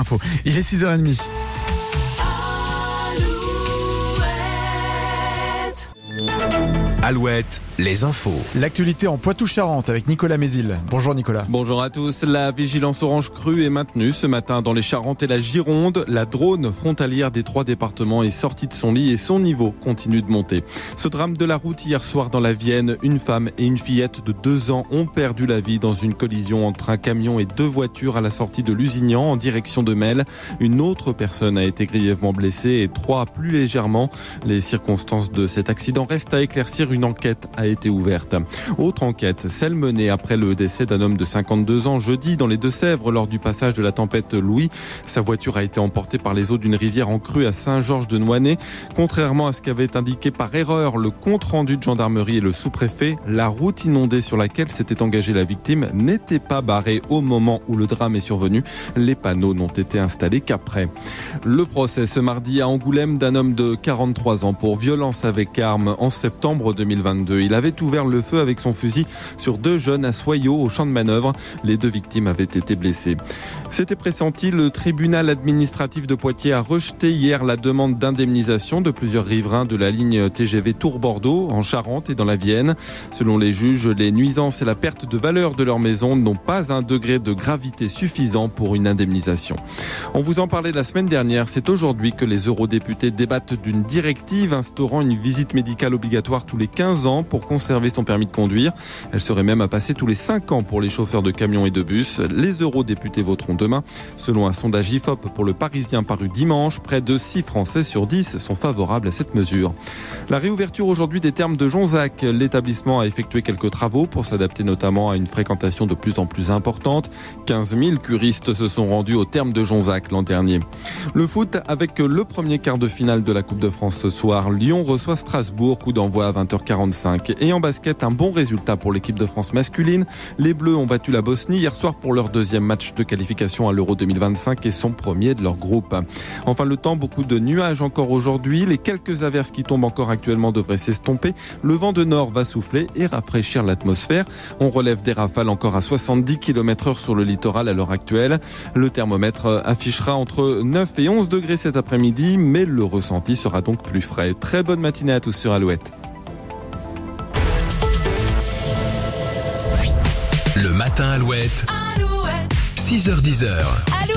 infos. Il est 6h30. Alouette, les infos. L'actualité en Poitou-Charentes avec Nicolas Mézil. Bonjour Nicolas. Bonjour à tous. La vigilance orange crue est maintenue ce matin dans les Charentes et la Gironde. La drone frontalière des trois départements est sortie de son lit et son niveau continue de monter. Ce drame de la route hier soir dans la Vienne, une femme et une fillette de deux ans ont perdu la vie dans une collision entre un camion et deux voitures à la sortie de Lusignan en direction de Mel. Une autre personne a été grièvement blessée et trois plus légèrement. Les circonstances de cet accident restent à éclaircir une enquête a été ouverte. Autre enquête, celle menée après le décès d'un homme de 52 ans jeudi dans les Deux-Sèvres lors du passage de la tempête Louis. Sa voiture a été emportée par les eaux d'une rivière en crue à Saint-Georges de Noinet. Contrairement à ce qu'avait indiqué par erreur le compte rendu de gendarmerie et le sous-préfet, la route inondée sur laquelle s'était engagée la victime n'était pas barrée au moment où le drame est survenu. Les panneaux n'ont été installés qu'après. Le procès ce mardi à Angoulême d'un homme de 43 ans pour violence avec arme en septembre 2022. Il avait ouvert le feu avec son fusil sur deux jeunes à Soyaux au champ de manœuvre. Les deux victimes avaient été blessées. C'était pressenti, le tribunal administratif de Poitiers a rejeté hier la demande d'indemnisation de plusieurs riverains de la ligne TGV Tours-Bordeaux en Charente et dans la Vienne. Selon les juges, les nuisances et la perte de valeur de leur maison n'ont pas un degré de gravité suffisant pour une indemnisation. On vous en parlait la semaine dernière, c'est aujourd'hui que les eurodéputés débattent d'une directive instaurant une visite médicale obligatoire tous les 15 ans pour conserver son permis de conduire. Elle serait même à passer tous les 5 ans pour les chauffeurs de camions et de bus. Les eurodéputés voteront demain. Selon un sondage IFOP pour le Parisien paru dimanche, près de 6 Français sur 10 sont favorables à cette mesure. La réouverture aujourd'hui des termes de Jonzac. L'établissement a effectué quelques travaux pour s'adapter notamment à une fréquentation de plus en plus importante. 15 000 curistes se sont rendus au terme de Jonzac l'an dernier. Le foot avec le premier quart de finale de la Coupe de France ce soir. Lyon reçoit Strasbourg, coup d'envoi à 20h. 45 Et en basket, un bon résultat pour l'équipe de France masculine. Les Bleus ont battu la Bosnie hier soir pour leur deuxième match de qualification à l'Euro 2025 et son premier de leur groupe. Enfin, le temps, beaucoup de nuages encore aujourd'hui. Les quelques averses qui tombent encore actuellement devraient s'estomper. Le vent de nord va souffler et rafraîchir l'atmosphère. On relève des rafales encore à 70 km heure sur le littoral à l'heure actuelle. Le thermomètre affichera entre 9 et 11 degrés cet après-midi, mais le ressenti sera donc plus frais. Très bonne matinée à tous sur Alouette. Le matin Alouette. Alouette. 6h10.